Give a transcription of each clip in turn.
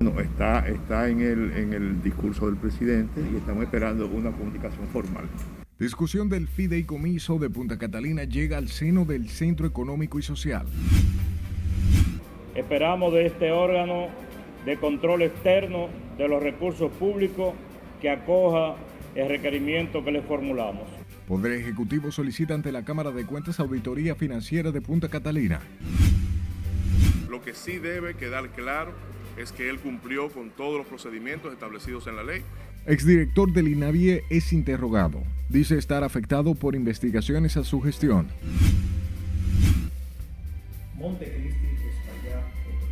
No, está, está en, el, en el discurso del presidente y estamos esperando una comunicación formal. Discusión del fideicomiso de Punta Catalina llega al seno del Centro Económico y Social. Esperamos de este órgano de control externo de los recursos públicos que acoja el requerimiento que le formulamos. Poder Ejecutivo solicita ante la Cámara de Cuentas auditoría financiera de Punta Catalina. Lo que sí debe quedar claro es que él cumplió con todos los procedimientos establecidos en la ley. Exdirector del INAVIE es interrogado. Dice estar afectado por investigaciones a su gestión. Montecristi,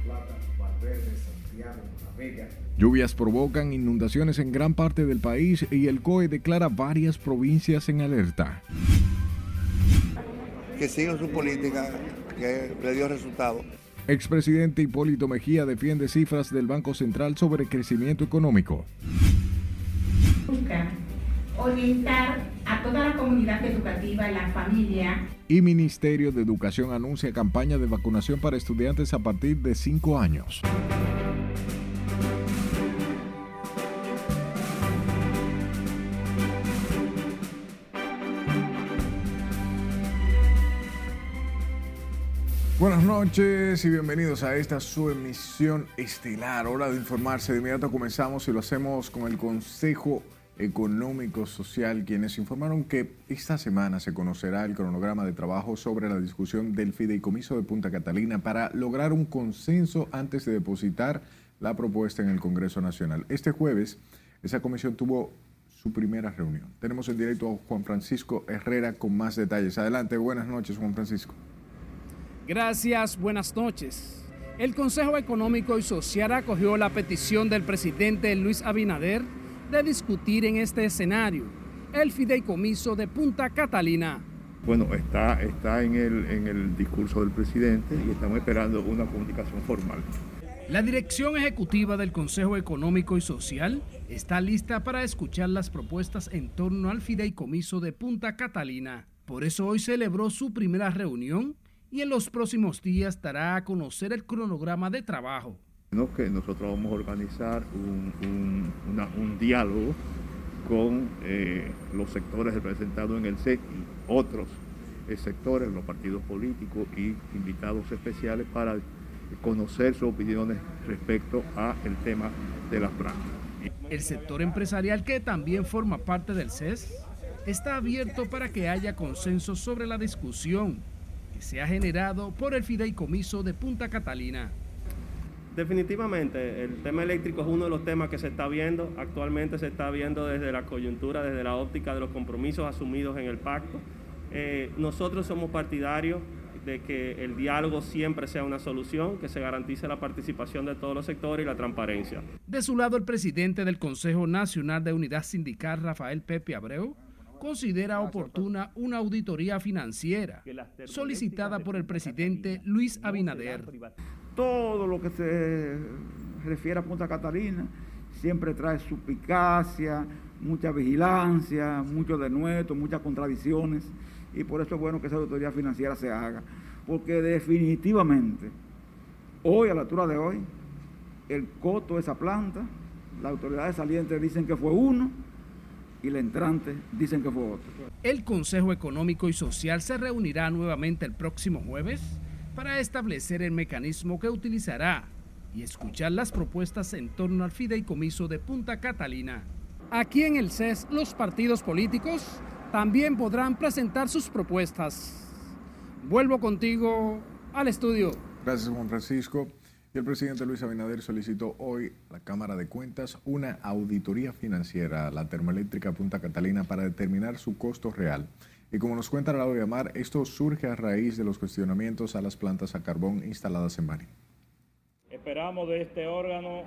Plata, Valverde, Santiago, La Vega. Lluvias provocan inundaciones en gran parte del país y el COE declara varias provincias en alerta. Que sigan su política que le dio resultado. Expresidente Hipólito Mejía defiende cifras del Banco Central sobre crecimiento económico. Busca orientar a toda la comunidad educativa, la familia. Y Ministerio de Educación anuncia campaña de vacunación para estudiantes a partir de 5 años. Buenas noches y bienvenidos a esta su emisión estelar. Hora de informarse. De inmediato comenzamos y lo hacemos con el Consejo Económico Social, quienes informaron que esta semana se conocerá el cronograma de trabajo sobre la discusión del fideicomiso de Punta Catalina para lograr un consenso antes de depositar la propuesta en el Congreso Nacional. Este jueves, esa comisión tuvo su primera reunión. Tenemos en directo a Juan Francisco Herrera con más detalles. Adelante, buenas noches, Juan Francisco. Gracias, buenas noches. El Consejo Económico y Social acogió la petición del presidente Luis Abinader de discutir en este escenario el fideicomiso de Punta Catalina. Bueno, está, está en, el, en el discurso del presidente y estamos esperando una comunicación formal. La dirección ejecutiva del Consejo Económico y Social está lista para escuchar las propuestas en torno al fideicomiso de Punta Catalina. Por eso hoy celebró su primera reunión y en los próximos días dará a conocer el cronograma de trabajo. que nosotros vamos a organizar un, un, una, un diálogo con eh, los sectores representados en el CEC y otros eh, sectores, los partidos políticos y invitados especiales para conocer sus opiniones respecto al tema de las plantas. El sector empresarial, que también forma parte del CES, está abierto para que haya consenso sobre la discusión se ha generado por el fideicomiso de Punta Catalina. Definitivamente, el tema eléctrico es uno de los temas que se está viendo. Actualmente se está viendo desde la coyuntura, desde la óptica de los compromisos asumidos en el pacto. Eh, nosotros somos partidarios de que el diálogo siempre sea una solución, que se garantice la participación de todos los sectores y la transparencia. De su lado, el presidente del Consejo Nacional de Unidad Sindical, Rafael Pepe Abreu, considera oportuna una auditoría financiera solicitada por el presidente Luis Abinader. Todo lo que se refiere a Punta Catalina siempre trae suspicacia, mucha vigilancia, mucho denuesto, muchas contradicciones y por eso es bueno que esa auditoría financiera se haga, porque definitivamente hoy a la altura de hoy el costo de esa planta, las autoridades salientes dicen que fue uno y la entrante dicen que fue otro. El Consejo Económico y Social se reunirá nuevamente el próximo jueves para establecer el mecanismo que utilizará y escuchar las propuestas en torno al fideicomiso de Punta Catalina. Aquí en el CES, los partidos políticos también podrán presentar sus propuestas. Vuelvo contigo al estudio. Gracias, Juan Francisco. El presidente Luis Abinader solicitó hoy a la Cámara de Cuentas una auditoría financiera a la termoeléctrica Punta Catalina para determinar su costo real. Y como nos cuenta Lado de Amar, esto surge a raíz de los cuestionamientos a las plantas a carbón instaladas en Mari. Esperamos de este órgano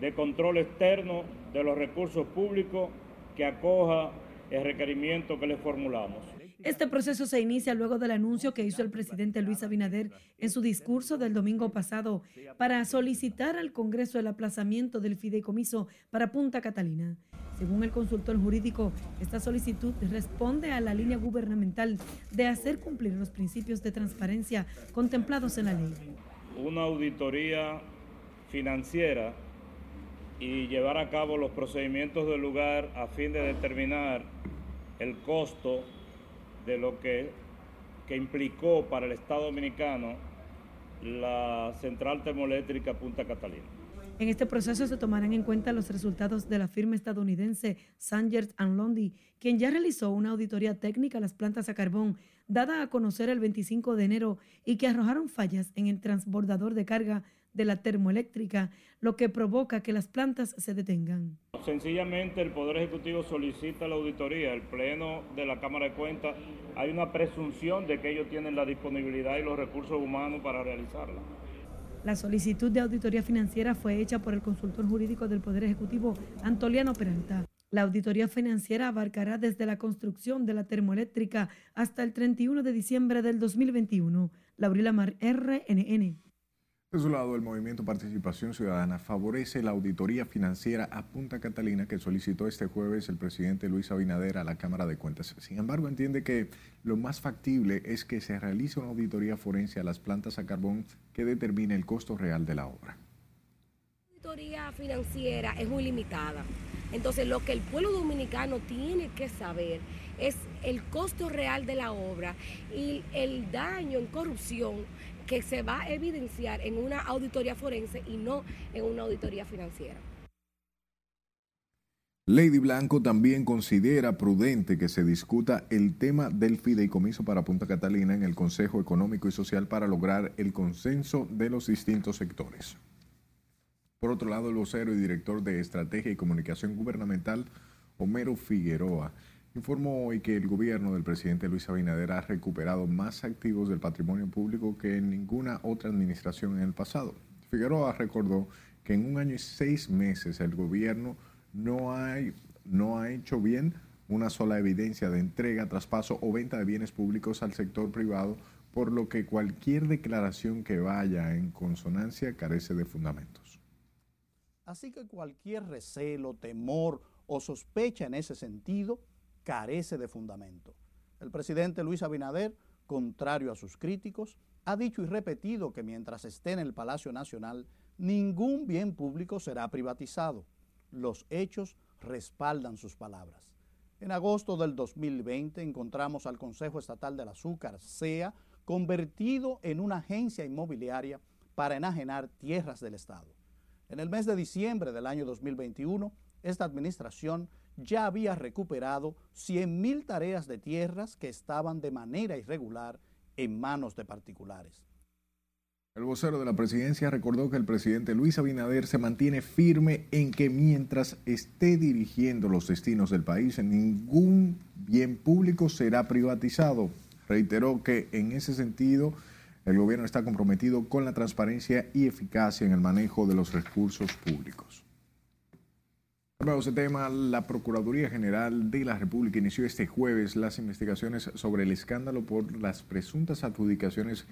de control externo de los recursos públicos que acoja el requerimiento que le formulamos. Este proceso se inicia luego del anuncio que hizo el presidente Luis Abinader en su discurso del domingo pasado para solicitar al Congreso el aplazamiento del fideicomiso para Punta Catalina. Según el consultor jurídico, esta solicitud responde a la línea gubernamental de hacer cumplir los principios de transparencia contemplados en la ley. Una auditoría financiera y llevar a cabo los procedimientos del lugar a fin de determinar el costo de lo que, que implicó para el Estado Dominicano la central termoeléctrica Punta Catalina. En este proceso se tomarán en cuenta los resultados de la firma estadounidense Sangers Lundy, quien ya realizó una auditoría técnica a las plantas a carbón, dada a conocer el 25 de enero y que arrojaron fallas en el transbordador de carga de la termoeléctrica, lo que provoca que las plantas se detengan. Sencillamente el Poder Ejecutivo solicita la auditoría, el Pleno de la Cámara de Cuentas, hay una presunción de que ellos tienen la disponibilidad y los recursos humanos para realizarla. La solicitud de auditoría financiera fue hecha por el consultor jurídico del Poder Ejecutivo, Antoliano Peralta. La auditoría financiera abarcará desde la construcción de la termoeléctrica hasta el 31 de diciembre del 2021. Laurila Mar, RNN. De su lado, el movimiento Participación Ciudadana favorece la auditoría financiera a Punta Catalina que solicitó este jueves el presidente Luis Abinader a la Cámara de Cuentas. Sin embargo, entiende que lo más factible es que se realice una auditoría forense a las plantas a carbón que determine el costo real de la obra. La auditoría financiera es muy limitada. Entonces, lo que el pueblo dominicano tiene que saber es el costo real de la obra y el daño en corrupción que se va a evidenciar en una auditoría forense y no en una auditoría financiera. Lady Blanco también considera prudente que se discuta el tema del fideicomiso para Punta Catalina en el Consejo Económico y Social para lograr el consenso de los distintos sectores. Por otro lado, el vocero y director de Estrategia y Comunicación Gubernamental, Homero Figueroa, Informó hoy que el gobierno del presidente Luis Abinader ha recuperado más activos del patrimonio público que en ninguna otra administración en el pasado. Figueroa recordó que en un año y seis meses el gobierno no, no ha hecho bien una sola evidencia de entrega, traspaso o venta de bienes públicos al sector privado, por lo que cualquier declaración que vaya en consonancia carece de fundamentos. Así que cualquier recelo, temor o sospecha en ese sentido carece de fundamento. El presidente Luis Abinader, contrario a sus críticos, ha dicho y repetido que mientras esté en el Palacio Nacional, ningún bien público será privatizado. Los hechos respaldan sus palabras. En agosto del 2020 encontramos al Consejo Estatal del Azúcar, SEA, convertido en una agencia inmobiliaria para enajenar tierras del Estado. En el mes de diciembre del año 2021, esta administración ya había recuperado 100.000 tareas de tierras que estaban de manera irregular en manos de particulares. El vocero de la presidencia recordó que el presidente Luis Abinader se mantiene firme en que mientras esté dirigiendo los destinos del país, ningún bien público será privatizado. Reiteró que en ese sentido el gobierno está comprometido con la transparencia y eficacia en el manejo de los recursos públicos. Nuevo ese tema, la Procuraduría General de la República inició este jueves las investigaciones sobre el escándalo por las presuntas adjudicaciones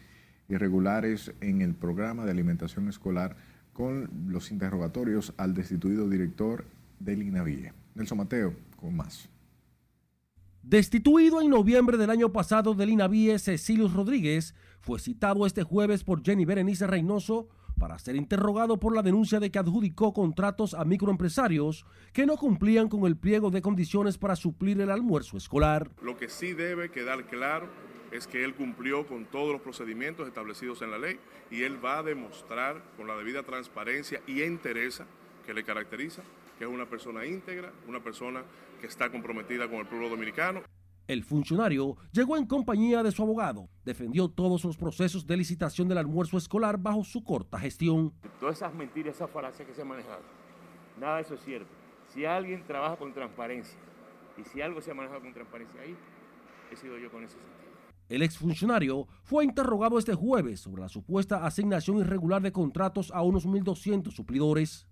irregulares en el programa de alimentación escolar con los interrogatorios al destituido director del INAVIE. Nelson Mateo, con más. Destituido en noviembre del año pasado del INAVIE, Cecilio Rodríguez fue citado este jueves por Jenny Berenice Reynoso para ser interrogado por la denuncia de que adjudicó contratos a microempresarios que no cumplían con el pliego de condiciones para suplir el almuerzo escolar. Lo que sí debe quedar claro es que él cumplió con todos los procedimientos establecidos en la ley y él va a demostrar con la debida transparencia y entereza que le caracteriza que es una persona íntegra, una persona que está comprometida con el pueblo dominicano. El funcionario llegó en compañía de su abogado, defendió todos los procesos de licitación del almuerzo escolar bajo su corta gestión. Todas esas mentiras, esas falacias que se han manejado, nada de eso es cierto. Si alguien trabaja con transparencia y si algo se ha manejado con transparencia ahí, he sido yo con ese sentido. El exfuncionario fue interrogado este jueves sobre la supuesta asignación irregular de contratos a unos 1.200 suplidores.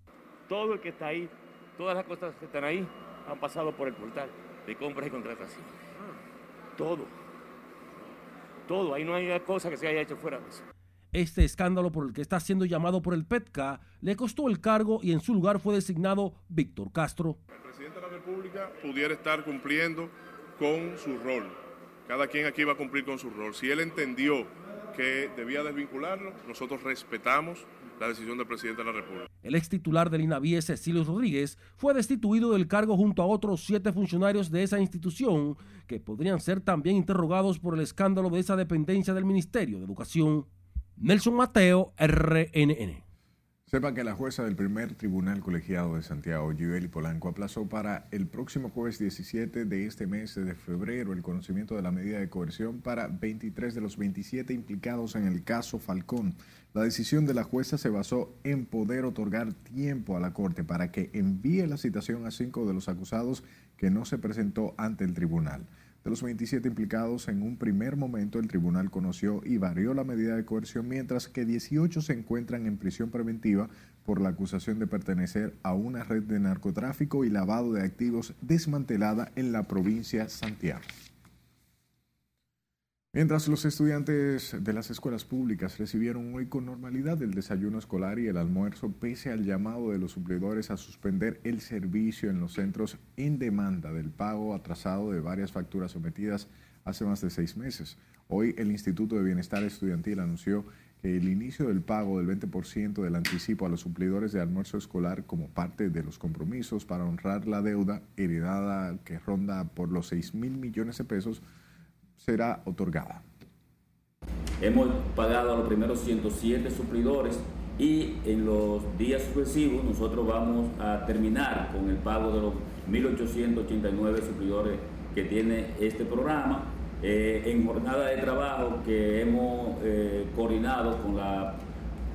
Todo el que está ahí, todas las cosas que están ahí, han pasado por el portal de compras y contratación. Todo. Todo. Ahí no hay cosa que se haya hecho fuera de eso. Este escándalo por el que está siendo llamado por el PETCA le costó el cargo y en su lugar fue designado Víctor Castro. El presidente de la República pudiera estar cumpliendo con su rol. Cada quien aquí va a cumplir con su rol. Si él entendió que debía desvincularlo, nosotros respetamos la decisión del presidente de la República. El ex titular del INAVIE, Cecilio Rodríguez, fue destituido del cargo junto a otros siete funcionarios de esa institución que podrían ser también interrogados por el escándalo de esa dependencia del Ministerio de Educación. Nelson Mateo, RNN. Sepa que la jueza del primer tribunal colegiado de Santiago, Gibeli Polanco, aplazó para el próximo jueves 17 de este mes de febrero el conocimiento de la medida de coerción para 23 de los 27 implicados en el caso Falcón. La decisión de la jueza se basó en poder otorgar tiempo a la Corte para que envíe la citación a cinco de los acusados que no se presentó ante el tribunal. De los 27 implicados, en un primer momento el tribunal conoció y varió la medida de coerción, mientras que 18 se encuentran en prisión preventiva por la acusación de pertenecer a una red de narcotráfico y lavado de activos desmantelada en la provincia Santiago. Mientras los estudiantes de las escuelas públicas recibieron hoy con normalidad el desayuno escolar y el almuerzo, pese al llamado de los suplidores a suspender el servicio en los centros en demanda del pago atrasado de varias facturas sometidas hace más de seis meses. Hoy el Instituto de Bienestar Estudiantil anunció que el inicio del pago del 20% del anticipo a los suplidores de almuerzo escolar como parte de los compromisos para honrar la deuda heredada que ronda por los 6 mil millones de pesos será otorgada. Hemos pagado a los primeros 107 suplidores y en los días sucesivos nosotros vamos a terminar con el pago de los 1.889 suplidores que tiene este programa eh, en jornada de trabajo que hemos eh, coordinado con la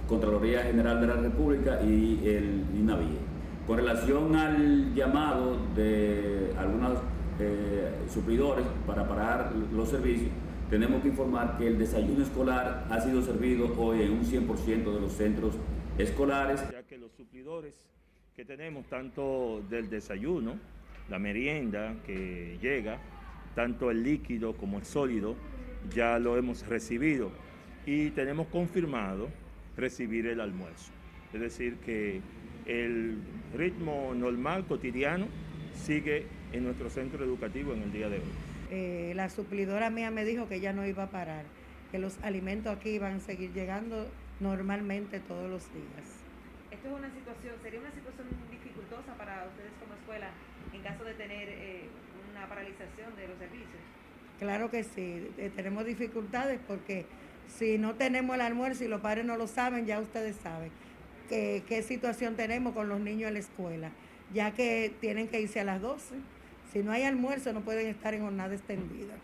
Contraloría General de la República y el INAVIE. Con relación al llamado de algunas eh, suplidores para parar los servicios, tenemos que informar que el desayuno escolar ha sido servido hoy en un 100% de los centros escolares. Ya que los suplidores que tenemos, tanto del desayuno, la merienda que llega, tanto el líquido como el sólido, ya lo hemos recibido y tenemos confirmado recibir el almuerzo. Es decir, que el ritmo normal, cotidiano, sigue en nuestro centro educativo en el día de hoy. Eh, la suplidora mía me dijo que ya no iba a parar, que los alimentos aquí iban a seguir llegando normalmente todos los días. Esto es una situación, sería una situación dificultosa para ustedes como escuela en caso de tener eh, una paralización de los servicios. Claro que sí, eh, tenemos dificultades porque si no tenemos el almuerzo y los padres no lo saben, ya ustedes saben qué situación tenemos con los niños en la escuela, ya que tienen que irse a las 12 si no hay almuerzo, no pueden estar en jornada extendida.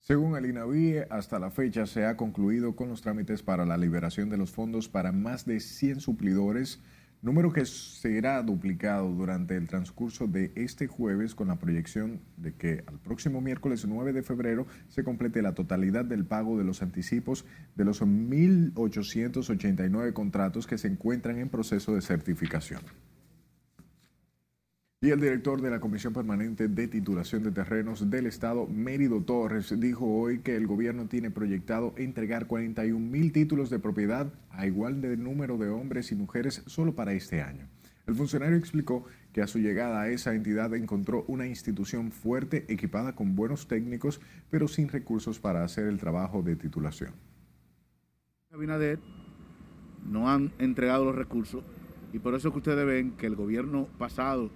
Según el INAVIE, hasta la fecha se ha concluido con los trámites para la liberación de los fondos para más de 100 suplidores, número que será duplicado durante el transcurso de este jueves con la proyección de que al próximo miércoles 9 de febrero se complete la totalidad del pago de los anticipos de los 1.889 contratos que se encuentran en proceso de certificación. Y el director de la Comisión Permanente de Titulación de Terrenos del Estado, Mérido Torres, dijo hoy que el gobierno tiene proyectado entregar 41 mil títulos de propiedad a igual de número de hombres y mujeres solo para este año. El funcionario explicó que a su llegada a esa entidad encontró una institución fuerte, equipada con buenos técnicos, pero sin recursos para hacer el trabajo de titulación. Abinader no han entregado los recursos y por eso que ustedes ven que el gobierno pasado,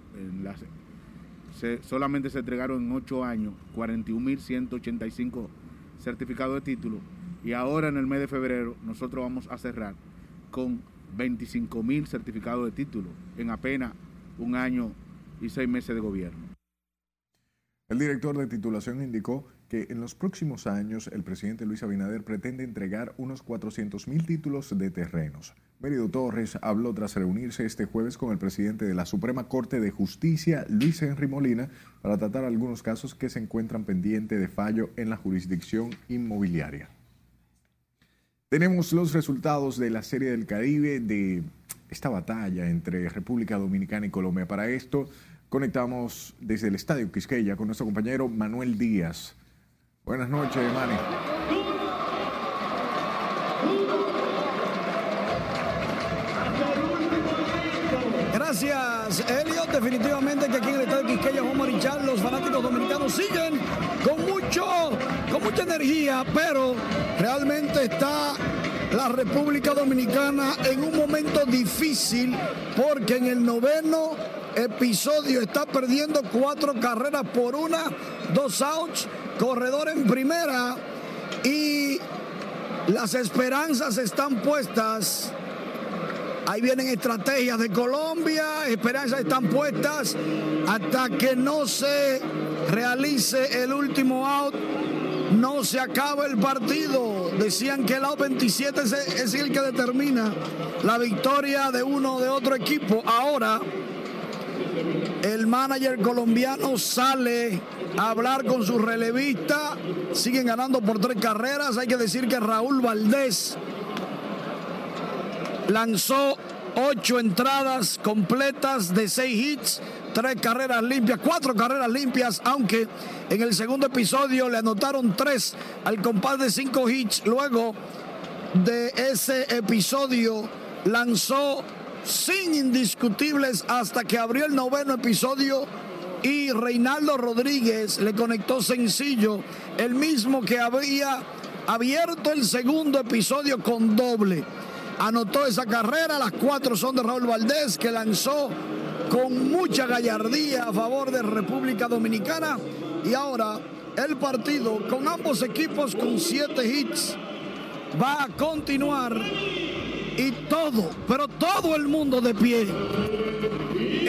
solamente se entregaron en ocho años 41.185 certificados de título. Y ahora en el mes de febrero nosotros vamos a cerrar con 25.000 certificados de título en apenas un año y seis meses de gobierno. El director de titulación indicó que en los próximos años el presidente Luis Abinader pretende entregar unos 400.000 títulos de terrenos. Mérido Torres habló tras reunirse este jueves con el presidente de la Suprema Corte de Justicia, Luis Henry Molina, para tratar algunos casos que se encuentran pendientes de fallo en la jurisdicción inmobiliaria. Tenemos los resultados de la Serie del Caribe de esta batalla entre República Dominicana y Colombia. Para esto conectamos desde el Estadio Quisqueya con nuestro compañero Manuel Díaz. Buenas noches, Manny. Gracias. Definitivamente que aquí en el Estadio Quisqueya, Juan Marichal, los fanáticos dominicanos siguen con mucho, con mucha energía, pero realmente está la República Dominicana en un momento difícil porque en el noveno episodio está perdiendo cuatro carreras por una, dos outs, corredor en primera y las esperanzas están puestas. Ahí vienen estrategias de Colombia, esperanzas están puestas hasta que no se realice el último out no se acaba el partido. Decían que el out 27 es, el que determina la victoria de uno o de otro equipo. Ahora, el manager colombiano sale a hablar con su relevista. Siguen ganando por tres carreras. Hay que decir que Raúl Valdés lanzó ocho entradas completas de seis hits, tres carreras limpias, cuatro carreras limpias, aunque en el segundo episodio le anotaron tres al compás de cinco hits. Luego de ese episodio lanzó sin indiscutibles hasta que abrió el noveno episodio y Reinaldo Rodríguez le conectó sencillo, el mismo que había abierto el segundo episodio con doble anotó esa carrera. Las cuatro son de Raúl Valdés, que lanzó con mucha gallardía a favor de República Dominicana. Y ahora el partido con ambos equipos con siete hits va a continuar. Y todo, pero todo el mundo de pie.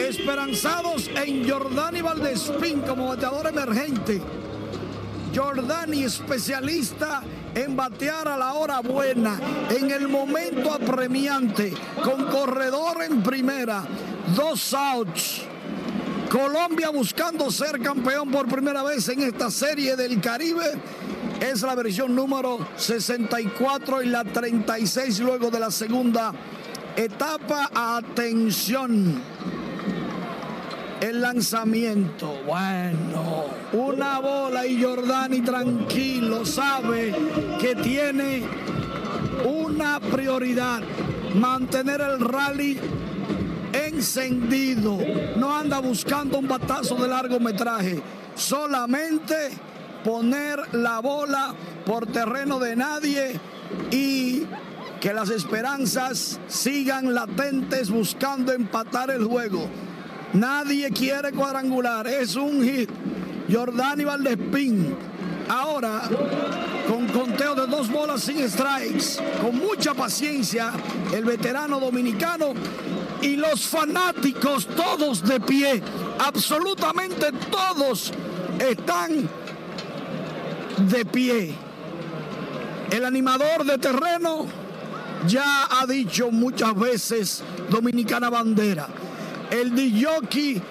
Esperanzados en Jordani Valdespín como bateador emergente. Jordani, especialista en batear a la hora buena, en el momento apremiante, con corredor en primera, dos outs. Colombia buscando ser campeón por primera vez en esta serie del Caribe. Es la versión número 64 y la 36 luego de la segunda etapa. Atención. El lanzamiento, bueno, una bola y Jordani tranquilo, sabe que tiene una prioridad, mantener el rally encendido, no anda buscando un batazo de largometraje, solamente poner la bola por terreno de nadie y que las esperanzas sigan latentes buscando empatar el juego. Nadie quiere cuadrangular. Es un hit. Jordani Valdespín. Ahora, con conteo de dos bolas sin strikes, con mucha paciencia, el veterano dominicano y los fanáticos todos de pie, absolutamente todos están de pie. El animador de terreno ya ha dicho muchas veces Dominicana Bandera. El DJ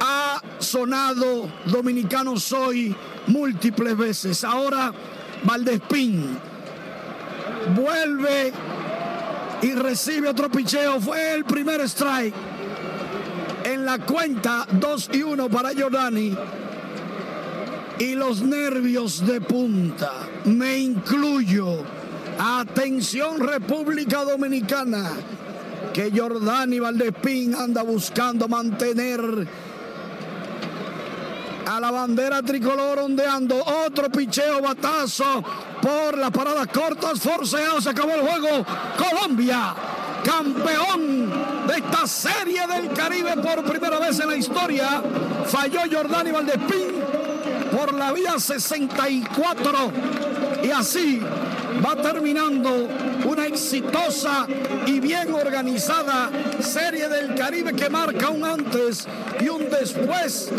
ha sonado Dominicano Soy múltiples veces. Ahora Valdespín vuelve y recibe otro picheo. Fue el primer strike. En la cuenta 2 y 1 para Jordani. Y los nervios de punta. Me incluyo. Atención República Dominicana que Jordani Valdespín anda buscando mantener a la bandera tricolor ondeando. Otro picheo, batazo por las paradas cortas, forceado, se acabó el juego. Colombia, campeón de esta serie del Caribe por primera vez en la historia. Falló Jordani Valdespín por la vía 64 y así va terminando una exitosa y bien organizada serie del Caribe que marca un antes y un después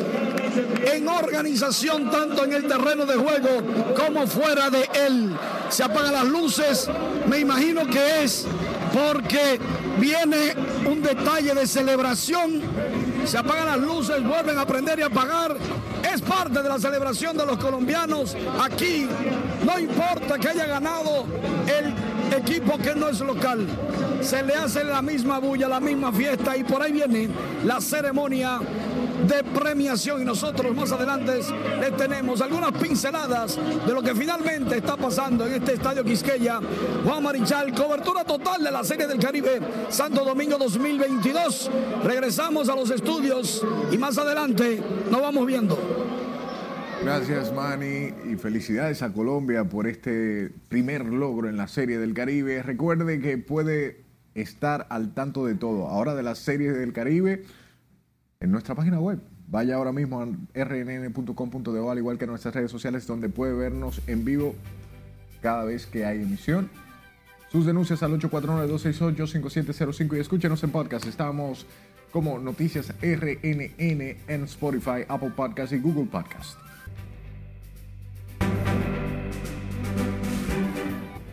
en organización tanto en el terreno de juego como fuera de él. Se apagan las luces, me imagino que es porque viene un detalle de celebración. Se apagan las luces, vuelven a prender y apagar. Es parte de la celebración de los colombianos. Aquí no importa que haya ganado el equipo que no es local. Se le hace la misma bulla, la misma fiesta y por ahí viene la ceremonia de premiación y nosotros más adelante les tenemos algunas pinceladas de lo que finalmente está pasando en este estadio Quisqueya. Juan Marichal, cobertura total de la Serie del Caribe Santo Domingo 2022. Regresamos a los estudios y más adelante nos vamos viendo. Gracias, Manny, y felicidades a Colombia por este primer logro en la Serie del Caribe. Recuerde que puede estar al tanto de todo, ahora de la Serie del Caribe, en nuestra página web. Vaya ahora mismo a rnn.com.de, al igual que nuestras redes sociales, donde puede vernos en vivo cada vez que hay emisión. Sus denuncias al 849-268-5705 y escúchenos en podcast. Estamos como Noticias RNN en Spotify, Apple Podcast y Google Podcast.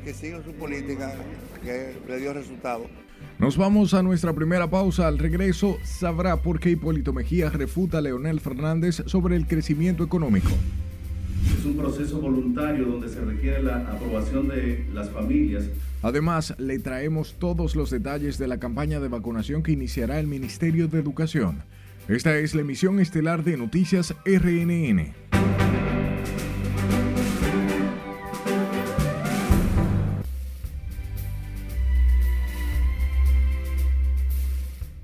Que sigan su política, que le dio resultado. Nos vamos a nuestra primera pausa. Al regreso sabrá por qué Hipólito Mejía refuta a Leonel Fernández sobre el crecimiento económico. Es un proceso voluntario donde se requiere la aprobación de las familias. Además, le traemos todos los detalles de la campaña de vacunación que iniciará el Ministerio de Educación. Esta es la emisión estelar de Noticias RNN.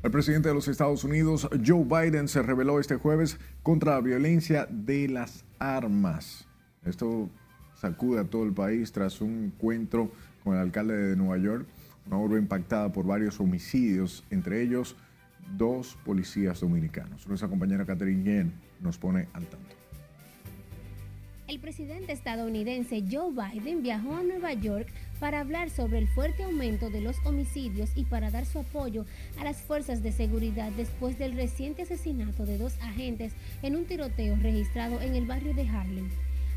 El presidente de los Estados Unidos, Joe Biden, se reveló este jueves contra la violencia de las armas. Esto sacude a todo el país tras un encuentro con el alcalde de Nueva York, una urbe impactada por varios homicidios, entre ellos dos policías dominicanos. Nuestra compañera Catherine Yen nos pone al tanto. El presidente estadounidense Joe Biden viajó a Nueva York para hablar sobre el fuerte aumento de los homicidios y para dar su apoyo a las fuerzas de seguridad después del reciente asesinato de dos agentes en un tiroteo registrado en el barrio de Harlem.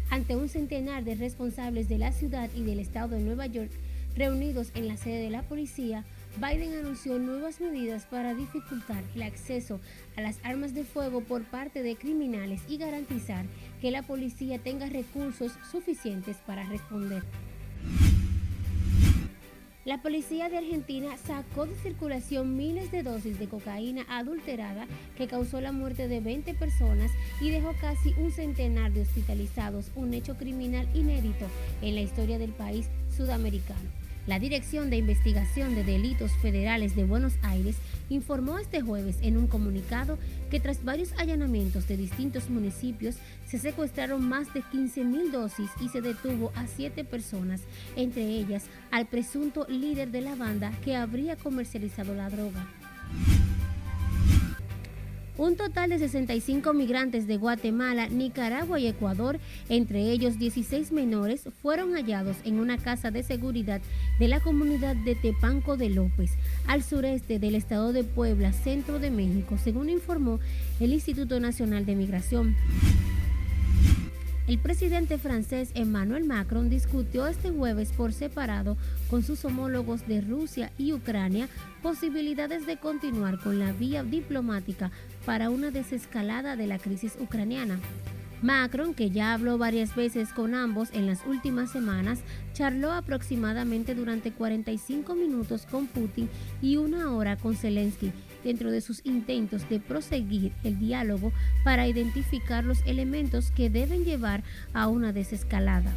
Ante un centenar de responsables de la ciudad y del estado de Nueva York reunidos en la sede de la policía, Biden anunció nuevas medidas para dificultar el acceso a las armas de fuego por parte de criminales y garantizar que la policía tenga recursos suficientes para responder. La policía de Argentina sacó de circulación miles de dosis de cocaína adulterada que causó la muerte de 20 personas y dejó casi un centenar de hospitalizados, un hecho criminal inédito en la historia del país sudamericano. La Dirección de Investigación de Delitos Federales de Buenos Aires informó este jueves en un comunicado que tras varios allanamientos de distintos municipios se secuestraron más de 15.000 dosis y se detuvo a siete personas, entre ellas al presunto líder de la banda que habría comercializado la droga. Un total de 65 migrantes de Guatemala, Nicaragua y Ecuador, entre ellos 16 menores, fueron hallados en una casa de seguridad de la comunidad de Tepanco de López, al sureste del estado de Puebla, centro de México, según informó el Instituto Nacional de Migración. El presidente francés Emmanuel Macron discutió este jueves por separado con sus homólogos de Rusia y Ucrania posibilidades de continuar con la vía diplomática para una desescalada de la crisis ucraniana. Macron, que ya habló varias veces con ambos en las últimas semanas, charló aproximadamente durante 45 minutos con Putin y una hora con Zelensky dentro de sus intentos de proseguir el diálogo para identificar los elementos que deben llevar a una desescalada.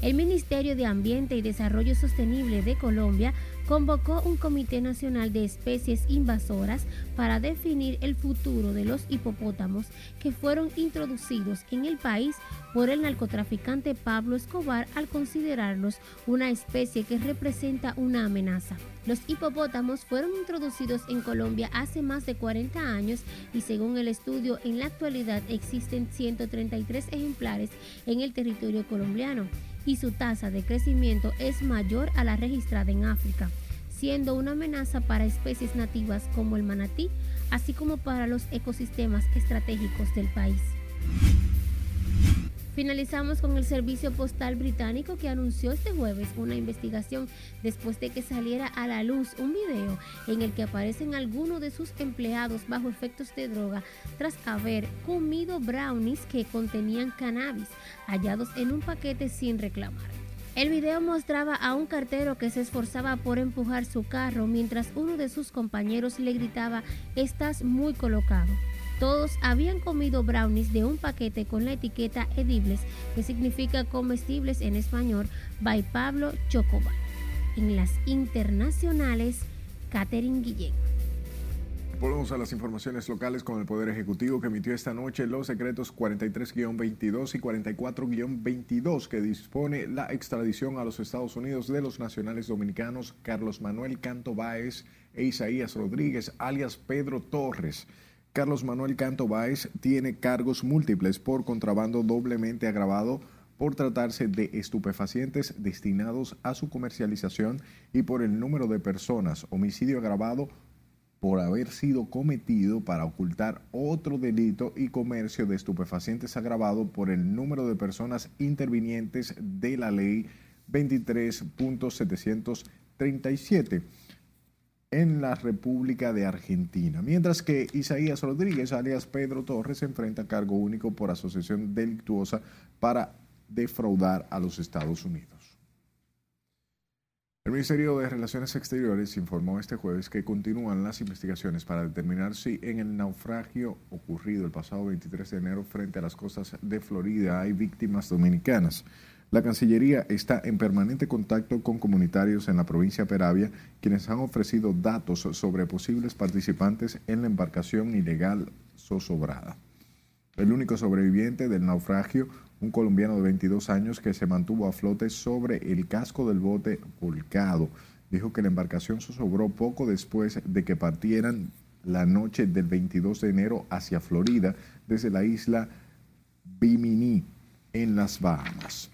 El Ministerio de Ambiente y Desarrollo Sostenible de Colombia convocó un Comité Nacional de Especies Invasoras para definir el futuro de los hipopótamos que fueron introducidos en el país por el narcotraficante Pablo Escobar al considerarlos una especie que representa una amenaza. Los hipopótamos fueron introducidos en Colombia hace más de 40 años y según el estudio en la actualidad existen 133 ejemplares en el territorio colombiano y su tasa de crecimiento es mayor a la registrada en África, siendo una amenaza para especies nativas como el manatí, así como para los ecosistemas estratégicos del país. Finalizamos con el Servicio Postal Británico que anunció este jueves una investigación después de que saliera a la luz un video en el que aparecen algunos de sus empleados bajo efectos de droga tras haber comido brownies que contenían cannabis hallados en un paquete sin reclamar. El video mostraba a un cartero que se esforzaba por empujar su carro mientras uno de sus compañeros le gritaba, estás muy colocado. Todos habían comido brownies de un paquete con la etiqueta edibles, que significa comestibles en español, by Pablo Chocobar. En las internacionales, Catherine Guillén. Volvemos a las informaciones locales con el Poder Ejecutivo que emitió esta noche los decretos 43-22 y 44-22 que dispone la extradición a los Estados Unidos de los nacionales dominicanos Carlos Manuel Canto Báez e Isaías Rodríguez, alias Pedro Torres. Carlos Manuel Canto Báez tiene cargos múltiples por contrabando doblemente agravado por tratarse de estupefacientes destinados a su comercialización y por el número de personas, homicidio agravado por haber sido cometido para ocultar otro delito y comercio de estupefacientes agravado por el número de personas intervinientes de la ley 23.737 en la República de Argentina, mientras que Isaías Rodríguez, alias Pedro Torres, enfrenta cargo único por asociación delictuosa para defraudar a los Estados Unidos. El Ministerio de Relaciones Exteriores informó este jueves que continúan las investigaciones para determinar si en el naufragio ocurrido el pasado 23 de enero frente a las costas de Florida hay víctimas dominicanas. La Cancillería está en permanente contacto con comunitarios en la provincia de Peravia, quienes han ofrecido datos sobre posibles participantes en la embarcación ilegal zozobrada. El único sobreviviente del naufragio un colombiano de 22 años que se mantuvo a flote sobre el casco del bote volcado. Dijo que la embarcación se sobró poco después de que partieran la noche del 22 de enero hacia Florida desde la isla Bimini en las Bahamas.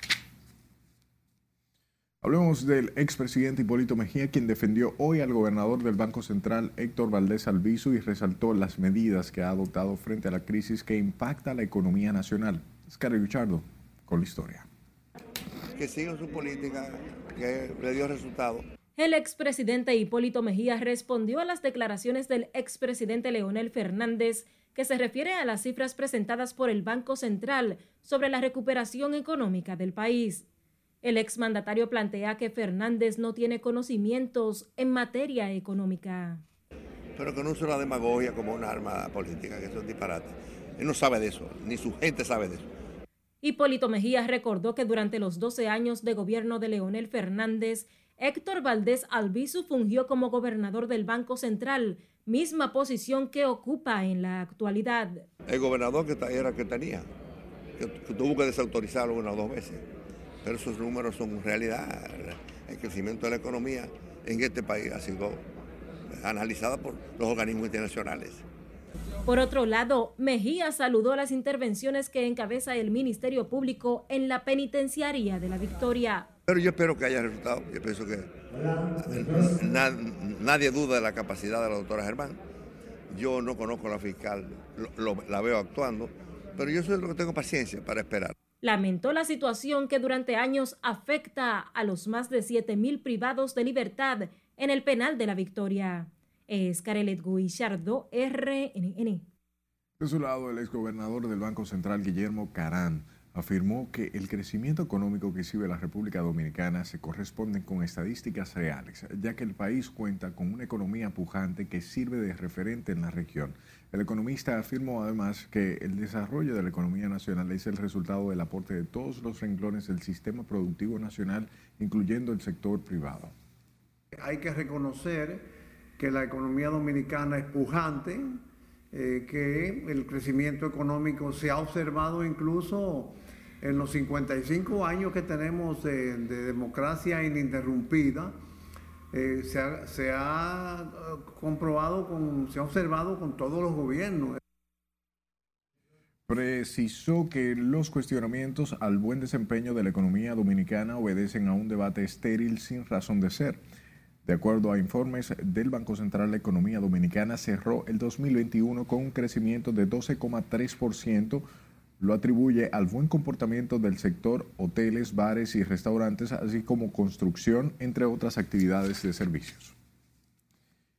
Hablemos del expresidente Hipólito Mejía, quien defendió hoy al gobernador del Banco Central, Héctor Valdés Albizu, y resaltó las medidas que ha adoptado frente a la crisis que impacta la economía nacional. Oscar Richardo con la historia. Que sigan su política que le dio resultado. El expresidente Hipólito Mejía respondió a las declaraciones del expresidente Leonel Fernández que se refiere a las cifras presentadas por el Banco Central sobre la recuperación económica del país. El exmandatario plantea que Fernández no tiene conocimientos en materia económica. Pero que no use la demagogia como un arma política, que eso es disparate. Él no sabe de eso, ni su gente sabe de eso. Hipólito Mejía recordó que durante los 12 años de gobierno de Leonel Fernández, Héctor Valdés Albizu fungió como gobernador del Banco Central, misma posición que ocupa en la actualidad. El gobernador que era que tenía, que, tuvo que desautorizarlo una o dos veces, pero esos números son realidad. El crecimiento de la economía en este país ha sido analizado por los organismos internacionales. Por otro lado, Mejía saludó las intervenciones que encabeza el Ministerio Público en la penitenciaría de la Victoria. Pero yo espero que haya resultado. Yo pienso que nadie duda de la capacidad de la doctora Germán. Yo no conozco a la fiscal, la veo actuando, pero yo soy lo que tengo paciencia para esperar. Lamentó la situación que durante años afecta a los más de 7 mil privados de libertad en el penal de la Victoria es Carelet Guillardo, RNN. De su lado, el exgobernador del Banco Central, Guillermo Carán, afirmó que el crecimiento económico que exhibe la República Dominicana se corresponde con estadísticas reales, ya que el país cuenta con una economía pujante que sirve de referente en la región. El economista afirmó además que el desarrollo de la economía nacional es el resultado del aporte de todos los renglones del sistema productivo nacional, incluyendo el sector privado. Hay que reconocer que la economía dominicana es pujante, eh, que el crecimiento económico se ha observado incluso en los 55 años que tenemos de, democracia ininterrumpida, eh, se, ha, eh, comprobado, se ha observado con todos los gobiernos. Precisó que los cuestionamientos al buen desempeño de la economía dominicana obedecen a un debate estéril sin razón de ser de acuerdo a informes del Banco Central, la economía dominicana cerró el 2021 con un crecimiento de 12,3%. Lo atribuye al buen comportamiento del sector hoteles, bares y restaurantes, así como construcción, entre otras actividades de servicios.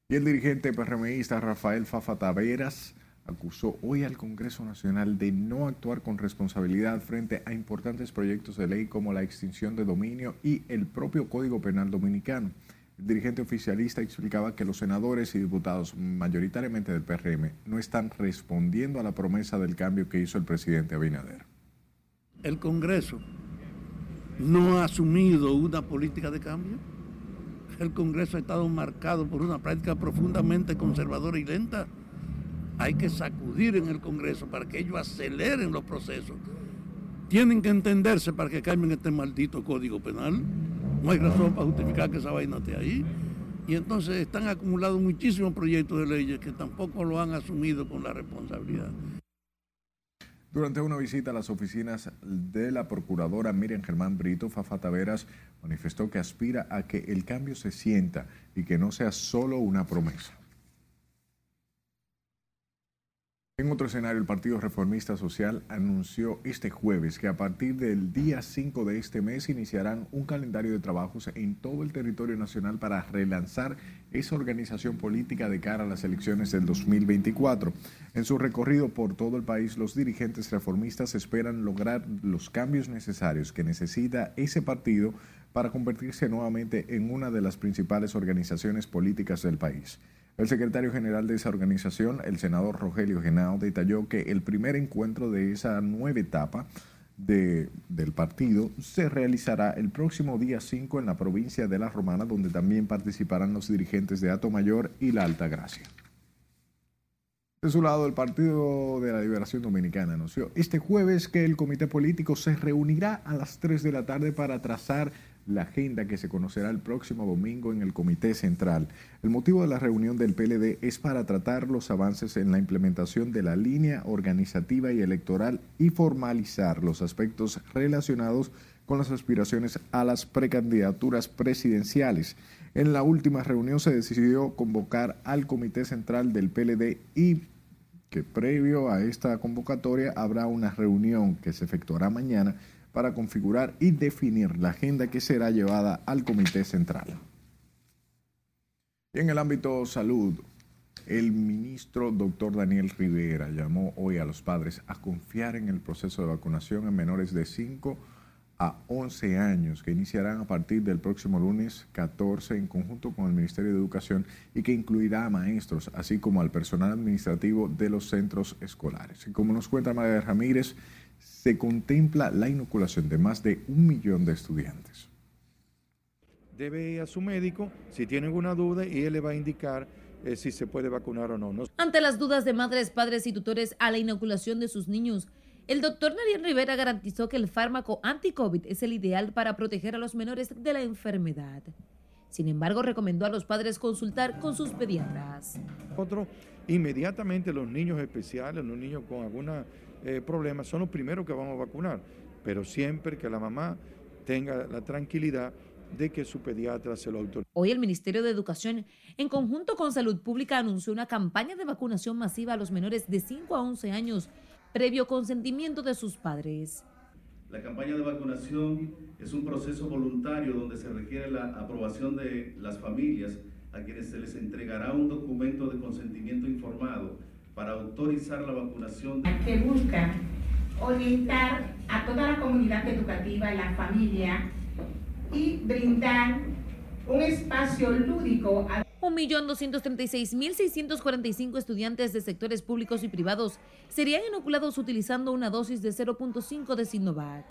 Y el dirigente PRMista Rafael Fafa Taveras acusó hoy al Congreso Nacional de no actuar con responsabilidad frente a importantes proyectos de ley como la extinción de dominio y el propio Código Penal Dominicano. El dirigente oficialista explicaba que los senadores y diputados, mayoritariamente del PRM, no están respondiendo a la promesa del cambio que hizo el presidente Abinader. El Congreso no ha asumido una política de cambio. el Congreso ha estado marcado por una práctica profundamente conservadora y lenta. Hay que sacudir en el Congreso para que ellos aceleren los procesos. Tienen que entenderse para que cambien este maldito código penal. No hay razón para justificar que esa vaina esté ahí. Y entonces están acumulados muchísimos proyectos de leyes que tampoco lo han asumido con la responsabilidad. Durante una visita a las oficinas de la procuradora Miriam Germán Brito, Fafa Taveras manifestó que aspira a que el cambio se sienta y que no sea solo una promesa. En otro escenario, el Partido Reformista Social anunció este jueves que a partir del día 5 de este mes iniciarán un calendario de trabajos en todo el territorio nacional para relanzar esa organización política de cara a las elecciones del 2024. En su recorrido por todo el país, los dirigentes reformistas esperan lograr los cambios necesarios que necesita ese partido para convertirse nuevamente en una de las principales organizaciones políticas del país. El secretario general de esa organización, el senador Rogelio Genao, detalló que el primer encuentro de esa nueva etapa de, del partido se realizará el próximo día 5 en la provincia de La Romana, donde también participarán los dirigentes de Ato Mayor y La Alta Gracia. De su lado, el Partido de la Liberación Dominicana anunció este jueves que el comité político se reunirá a las 3 de la tarde para trazar la agenda que se conocerá el próximo domingo en el Comité Central. El motivo de la reunión del PLD es para tratar los avances en la implementación de la línea organizativa y electoral y formalizar los aspectos relacionados con las aspiraciones a las precandidaturas presidenciales. En la última reunión se decidió convocar al Comité Central del PLD y que previo a esta convocatoria habrá una reunión que se efectuará mañana para configurar y definir la agenda que será llevada al Comité Central. Y en el ámbito salud, el ministro doctor Daniel Rivera llamó hoy a los padres a confiar en el proceso de vacunación en menores de 5 a 11 años que iniciarán a partir del próximo lunes 14 en conjunto con el Ministerio de Educación y que incluirá a maestros, así como al personal administrativo de los centros escolares. Y como nos cuenta María Ramírez, se contempla la inoculación de más de un millón de estudiantes. Debe ir a su médico si tiene alguna duda y él le va a indicar eh, si se puede vacunar o no. no. Ante las dudas de madres, padres y tutores a la inoculación de sus niños, el doctor Nariel Rivera garantizó que el fármaco anti-COVID es el ideal para proteger a los menores de la enfermedad. Sin embargo, recomendó a los padres consultar con sus pediatras. Otro, inmediatamente los niños especiales, los niños con alguna eh, problemas, son los primeros que vamos a vacunar, pero siempre que la mamá tenga la tranquilidad de que su pediatra se lo autorice. Hoy el Ministerio de Educación, en conjunto con Salud Pública, anunció una campaña de vacunación masiva a los menores de 5 a 11 años, previo consentimiento de sus padres. La campaña de vacunación es un proceso voluntario donde se requiere la aprobación de las familias a quienes se les entregará un documento de consentimiento informado para autorizar la vacunación. Que busca orientar a toda la comunidad educativa, la familia y brindar un espacio lúdico a 1.236.645 estudiantes de sectores públicos y privados serían inoculados utilizando una dosis de 0.5 de Sinovac.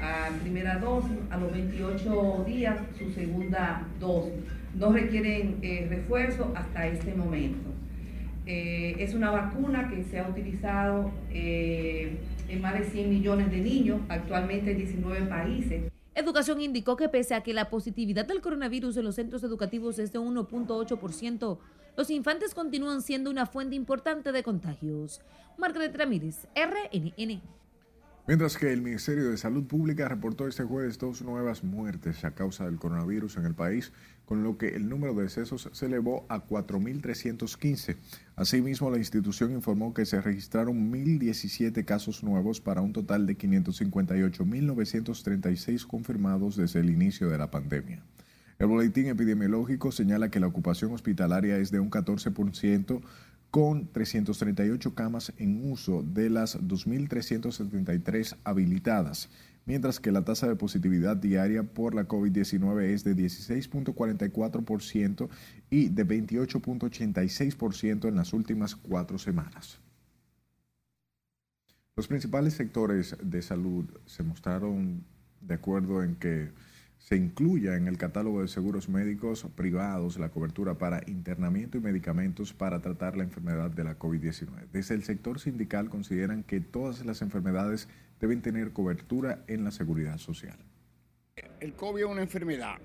A primera dosis, a los 28 días su segunda dosis. No requieren eh, refuerzo hasta este momento. Eh, es una vacuna que se ha utilizado eh, en más de 100 millones de niños, actualmente en 19 países. Educación indicó que pese a que la positividad del coronavirus en los centros educativos es de 1.8%, los infantes continúan siendo una fuente importante de contagios. Margaret Ramírez, RNN. Mientras que el Ministerio de Salud Pública reportó este jueves dos nuevas muertes a causa del coronavirus en el país, con lo que el número de decesos se elevó a 4.315. Asimismo, la institución informó que se registraron 1.017 casos nuevos para un total de 558.936 confirmados desde el inicio de la pandemia. El boletín epidemiológico señala que la ocupación hospitalaria es de un 14%, con 338 camas en uso de las 2.373 habilitadas, mientras que la tasa de positividad diaria por la COVID-19 es de 16.44% y de 28.86% en las últimas cuatro semanas. Los principales sectores de salud se mostraron de acuerdo en que se incluya en el catálogo de seguros médicos privados la cobertura para internamiento y medicamentos para tratar la enfermedad de la COVID-19. Desde el sector sindical consideran que todas las enfermedades deben tener cobertura en la seguridad social. El COVID es una enfermedad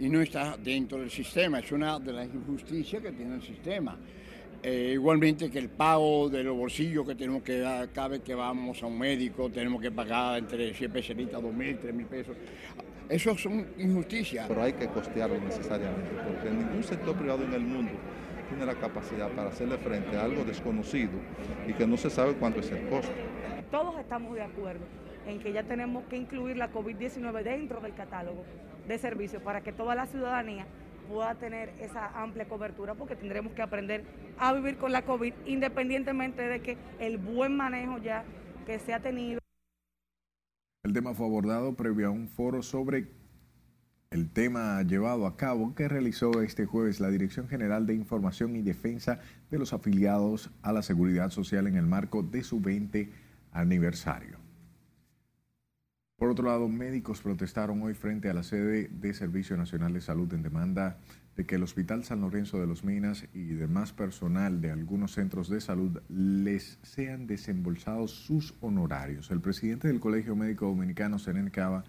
y no está dentro del sistema, es una de las injusticias que tiene el sistema. Eh, igualmente que el pago de los bolsillos que tenemos que dar cada vez que vamos a un médico, tenemos que pagar entre 100 peseritas, 2 mil, 3 mil pesos. Eso son injusticias. Pero hay que costearlo necesariamente, porque ningún sector privado en el mundo tiene la capacidad para hacerle frente a algo desconocido y que no se sabe cuánto es el costo. Todos estamos de acuerdo en que ya tenemos que incluir la COVID-19 dentro del catálogo de servicios para que toda la ciudadanía pueda tener esa amplia cobertura, porque tendremos que aprender a vivir con la COVID independientemente de que el buen manejo ya que se ha tenido. El tema fue abordado previo a un foro sobre el tema llevado a cabo que realizó este jueves la Dirección General de Información y Defensa de los afiliados a la Seguridad Social en el marco de su 20 aniversario. Por otro lado, médicos protestaron hoy frente a la sede de Servicio Nacional de Salud en demanda de que el Hospital San Lorenzo de los Minas y demás personal de algunos centros de salud les sean desembolsados sus honorarios. El presidente del Colegio Médico Dominicano, Senen Cava,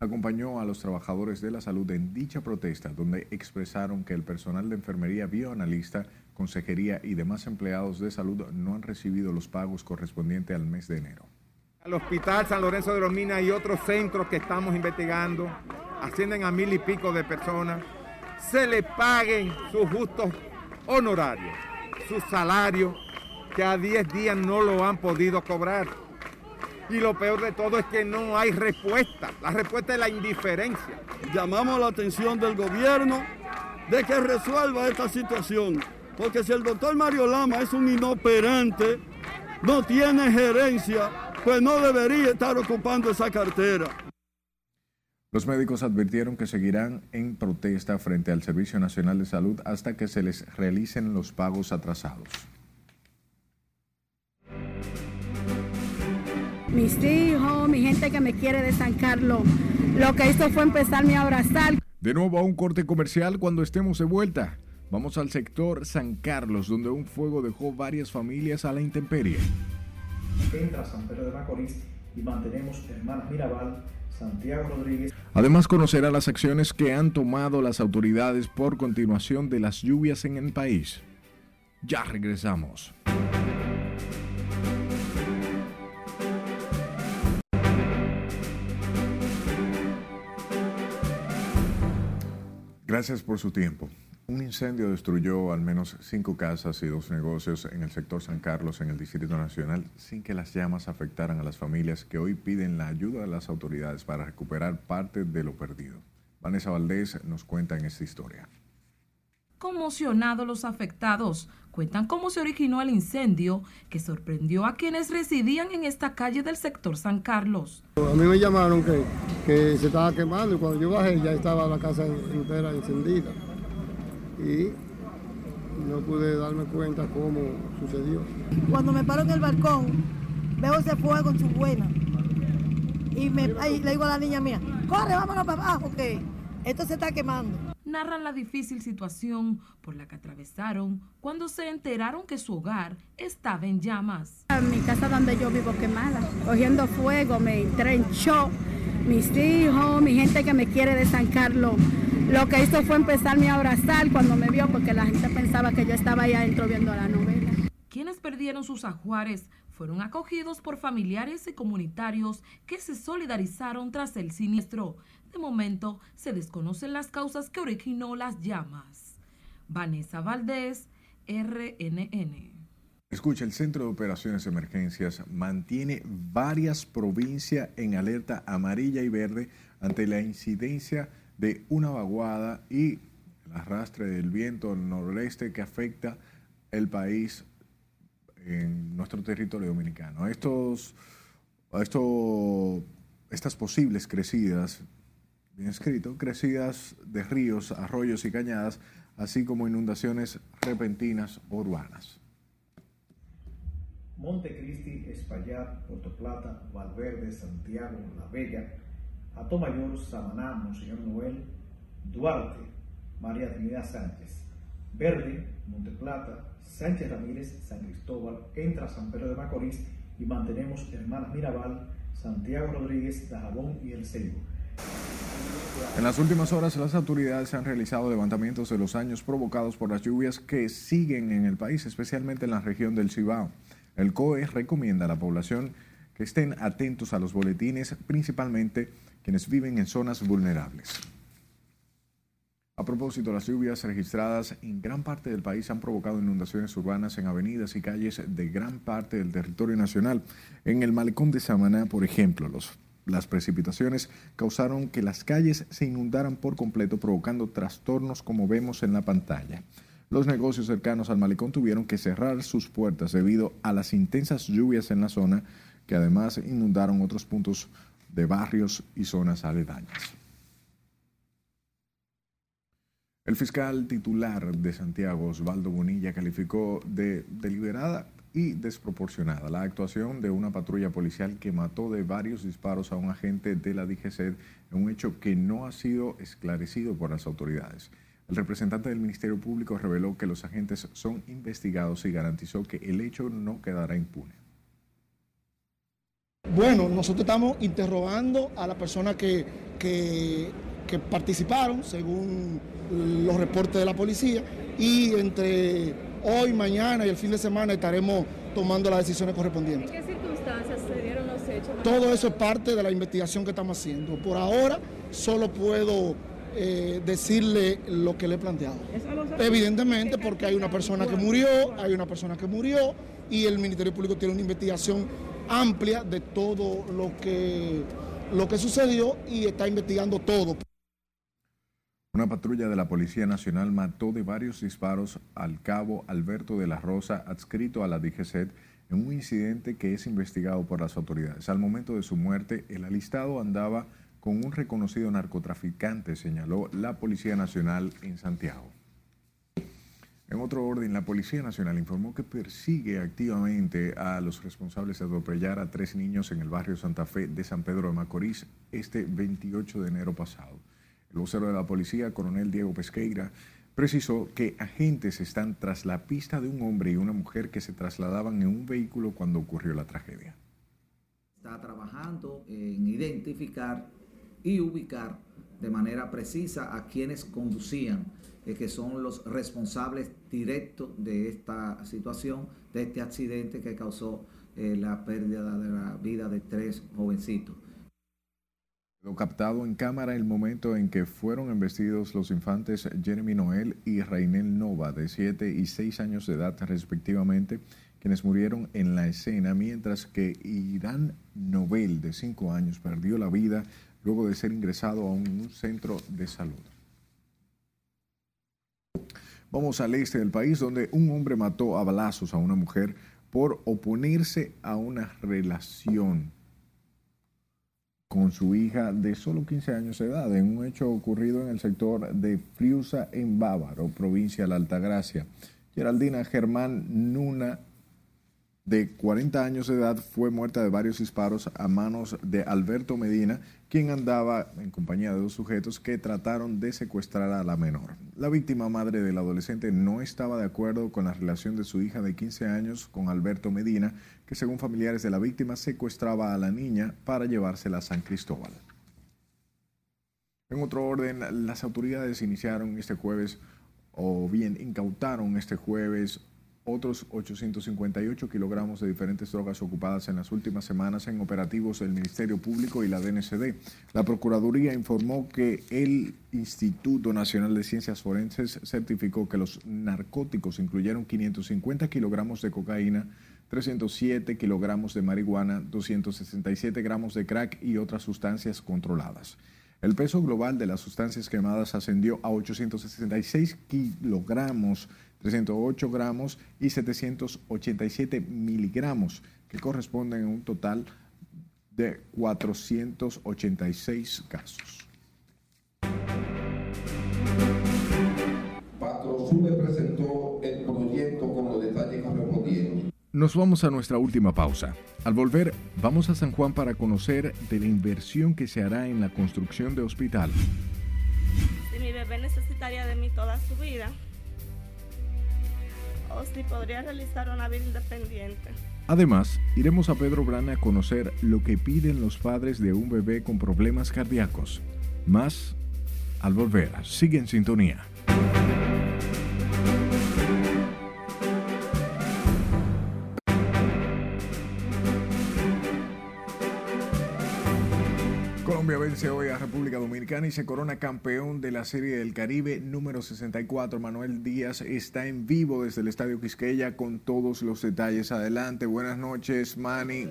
acompañó a los trabajadores de la salud en dicha protesta, donde expresaron que el personal de enfermería bioanalista, consejería y demás empleados de salud no han recibido los pagos correspondientes al mes de enero al Hospital San Lorenzo de los Minas y otros centros que estamos investigando, ascienden a mil y pico de personas, se les paguen sus justos honorarios, sus salarios, que a 10 días no lo han podido cobrar. Y lo peor de todo es que no hay respuesta. La respuesta es la indiferencia. Llamamos la atención del gobierno de que resuelva esta situación. Porque si el doctor Mario Lama es un inoperante, no tiene gerencia, pues no debería estar ocupando esa cartera. Los médicos advirtieron que seguirán en protesta frente al Servicio Nacional de Salud hasta que se les realicen los pagos atrasados. Mis hijos, mi gente que me quiere de San Carlos, lo que hizo fue empezarme a abrazar. De nuevo a un corte comercial cuando estemos de vuelta. Vamos al sector San Carlos, donde un fuego dejó varias familias a la intemperie entra San Pedro de Macorís y mantenemos Hermanas Mirabal, Santiago Rodríguez. Además conocerá las acciones que han tomado las autoridades por continuación de las lluvias en el país. Ya regresamos. Gracias por su tiempo. Un incendio destruyó al menos cinco casas y dos negocios en el sector San Carlos, en el Distrito Nacional, sin que las llamas afectaran a las familias que hoy piden la ayuda de las autoridades para recuperar parte de lo perdido. Vanessa Valdés nos cuenta en esta historia. Conmocionados los afectados cuentan cómo se originó el incendio que sorprendió a quienes residían en esta calle del sector San Carlos. A mí me llamaron que, que se estaba quemando y cuando yo bajé ya estaba la casa entera encendida y no pude darme cuenta cómo sucedió. Cuando me paro en el balcón, veo ese fuego en su buena. Y me, le digo a la niña mía, corre, vámonos para abajo, que esto se está quemando. Narran la difícil situación por la que atravesaron cuando se enteraron que su hogar estaba en llamas. Mi casa donde yo vivo quemada, cogiendo fuego, me trenchó mis hijos, mi gente que me quiere de San Carlos lo que hizo fue empezarme a abrazar cuando me vio porque la gente pensaba que yo estaba ahí adentro viendo la novela. Quienes perdieron sus ajuares fueron acogidos por familiares y comunitarios que se solidarizaron tras el siniestro. De momento se desconocen las causas que originó las llamas. Vanessa Valdés, RNN. Escucha, el Centro de Operaciones de Emergencias mantiene varias provincias en alerta amarilla y verde ante la incidencia de una vaguada y el arrastre del viento noroeste que afecta el país en nuestro territorio dominicano. Estos, esto, estas posibles crecidas, bien escrito, crecidas de ríos, arroyos y cañadas, así como inundaciones repentinas urbanas. Montecristi, Espaillat, Puerto Plata, Valverde, Santiago, La Vega, Atomayor, Samaná, Monseñor Noel, Duarte, María Trinidad Sánchez, Verde, Monteplata, Sánchez Ramírez, San Cristóbal, entra San Pedro de Macorís y mantenemos Hermanas Mirabal, Santiago Rodríguez, Dajabón y El Ceibo. En las últimas horas, las autoridades han realizado levantamientos de los daños provocados por las lluvias que siguen en el país, especialmente en la región del Cibao. El COE recomienda a la población que estén atentos a los boletines, principalmente quienes viven en zonas vulnerables. A propósito, las lluvias registradas en gran parte del país han provocado inundaciones urbanas en avenidas y calles de gran parte del territorio nacional. En el malecón de Samaná, por ejemplo, las precipitaciones causaron que las calles se inundaran por completo, provocando trastornos como vemos en la pantalla. Los negocios cercanos al malecón tuvieron que cerrar sus puertas debido a las intensas lluvias en la zona, que además inundaron otros puntos de barrios y zonas aledañas. El fiscal titular de Santiago, Osvaldo Bonilla, calificó de deliberada y desproporcionada la actuación de una patrulla policial que mató de varios disparos a un agente de la DGCED en un hecho que no ha sido esclarecido por las autoridades. El representante del Ministerio Público reveló que los agentes son investigados y garantizó que el hecho no quedará impune. Bueno, nosotros estamos interrogando a las personas que, que, que participaron, según los reportes de la policía, y entre hoy, mañana y el fin de semana estaremos tomando las decisiones correspondientes. ¿En qué circunstancias se dieron los hechos? Todo eso es parte de la investigación que estamos haciendo. Por ahora solo puedo eh, decirle lo que le he planteado. Evidentemente porque hay una persona que murió, hay una persona que murió y el Ministerio Público tiene una investigación amplia de todo lo que, lo que sucedió y está investigando todo. Una patrulla de la Policía Nacional mató de varios disparos al cabo Alberto de la Rosa, adscrito a la DGCET, en un incidente que es investigado por las autoridades. Al momento de su muerte, el alistado andaba con un reconocido narcotraficante, señaló la Policía Nacional en Santiago. En otro orden, la Policía Nacional informó que persigue activamente a los responsables de atropellar a tres niños en el barrio Santa Fe de San Pedro de Macorís este 28 de enero pasado. El vocero de la policía, coronel Diego Pesqueira, precisó que agentes están tras la pista de un hombre y una mujer que se trasladaban en un vehículo cuando ocurrió la tragedia. Está trabajando en identificar y ubicar de manera precisa a quienes conducían, eh, que son los responsables directos de esta situación, de este accidente que causó eh, la pérdida de la vida de tres jovencitos. Lo captado en cámara el momento en que fueron embestidos los infantes Jeremy Noel y Rainel Nova, de 7 y 6 años de edad respectivamente, quienes murieron en la escena, mientras que Irán Nobel, de 5 años, perdió la vida luego de ser ingresado a un centro de salud. Vamos al este del país, donde un hombre mató a balazos a una mujer por oponerse a una relación con su hija de solo 15 años de edad, en un hecho ocurrido en el sector de Friusa, en Bávaro, provincia de la Altagracia. Geraldina Germán Nuna, de 40 años de edad, fue muerta de varios disparos a manos de Alberto Medina, quien andaba en compañía de dos sujetos que trataron de secuestrar a la menor. La víctima madre del adolescente no estaba de acuerdo con la relación de su hija de 15 años con Alberto Medina, que según familiares de la víctima secuestraba a la niña para llevársela a San Cristóbal. En otro orden, las autoridades iniciaron este jueves, o bien incautaron este jueves, otros 858 kilogramos de diferentes drogas ocupadas en las últimas semanas en operativos del Ministerio Público y la DNCD. La Procuraduría informó que el Instituto Nacional de Ciencias Forenses certificó que los narcóticos incluyeron 550 kilogramos de cocaína, 307 kilogramos de marihuana, 267 gramos de crack y otras sustancias controladas. El peso global de las sustancias quemadas ascendió a 866 kilogramos, 308 gramos y 787 miligramos, que corresponden a un total de 486 casos. Patrosube presentó el proyecto con los detalles correspondientes. Nos vamos a nuestra última pausa. Al volver, vamos a San Juan para conocer de la inversión que se hará en la construcción de hospital. Si mi bebé necesitaría de mí toda su vida, si podría realizar una vida independiente. Además, iremos a Pedro Brana a conocer lo que piden los padres de un bebé con problemas cardíacos. Más al volver. Sigue en sintonía. Colombia vence hoy a República Dominicana y se corona campeón de la Serie del Caribe número 64. Manuel Díaz está en vivo desde el Estadio Quisqueya con todos los detalles. Adelante, buenas noches, Manny.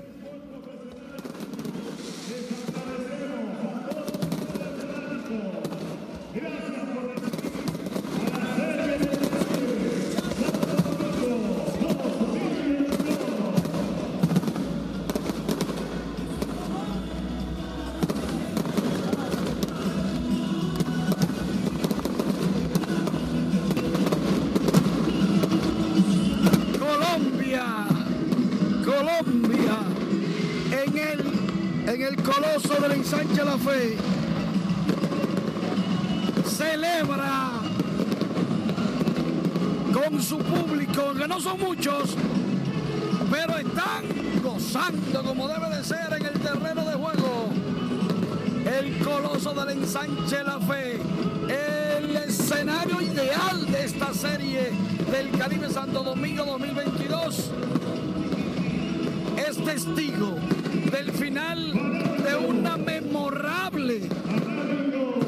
Colombia, en el, en el coloso del ensanche La Fe, celebra con su público, que no son muchos, pero están gozando como debe de ser en el terreno de juego. El coloso del ensanche La Fe, el escenario ideal de esta serie del Caribe Santo Domingo 2022 es testigo del final de una memorable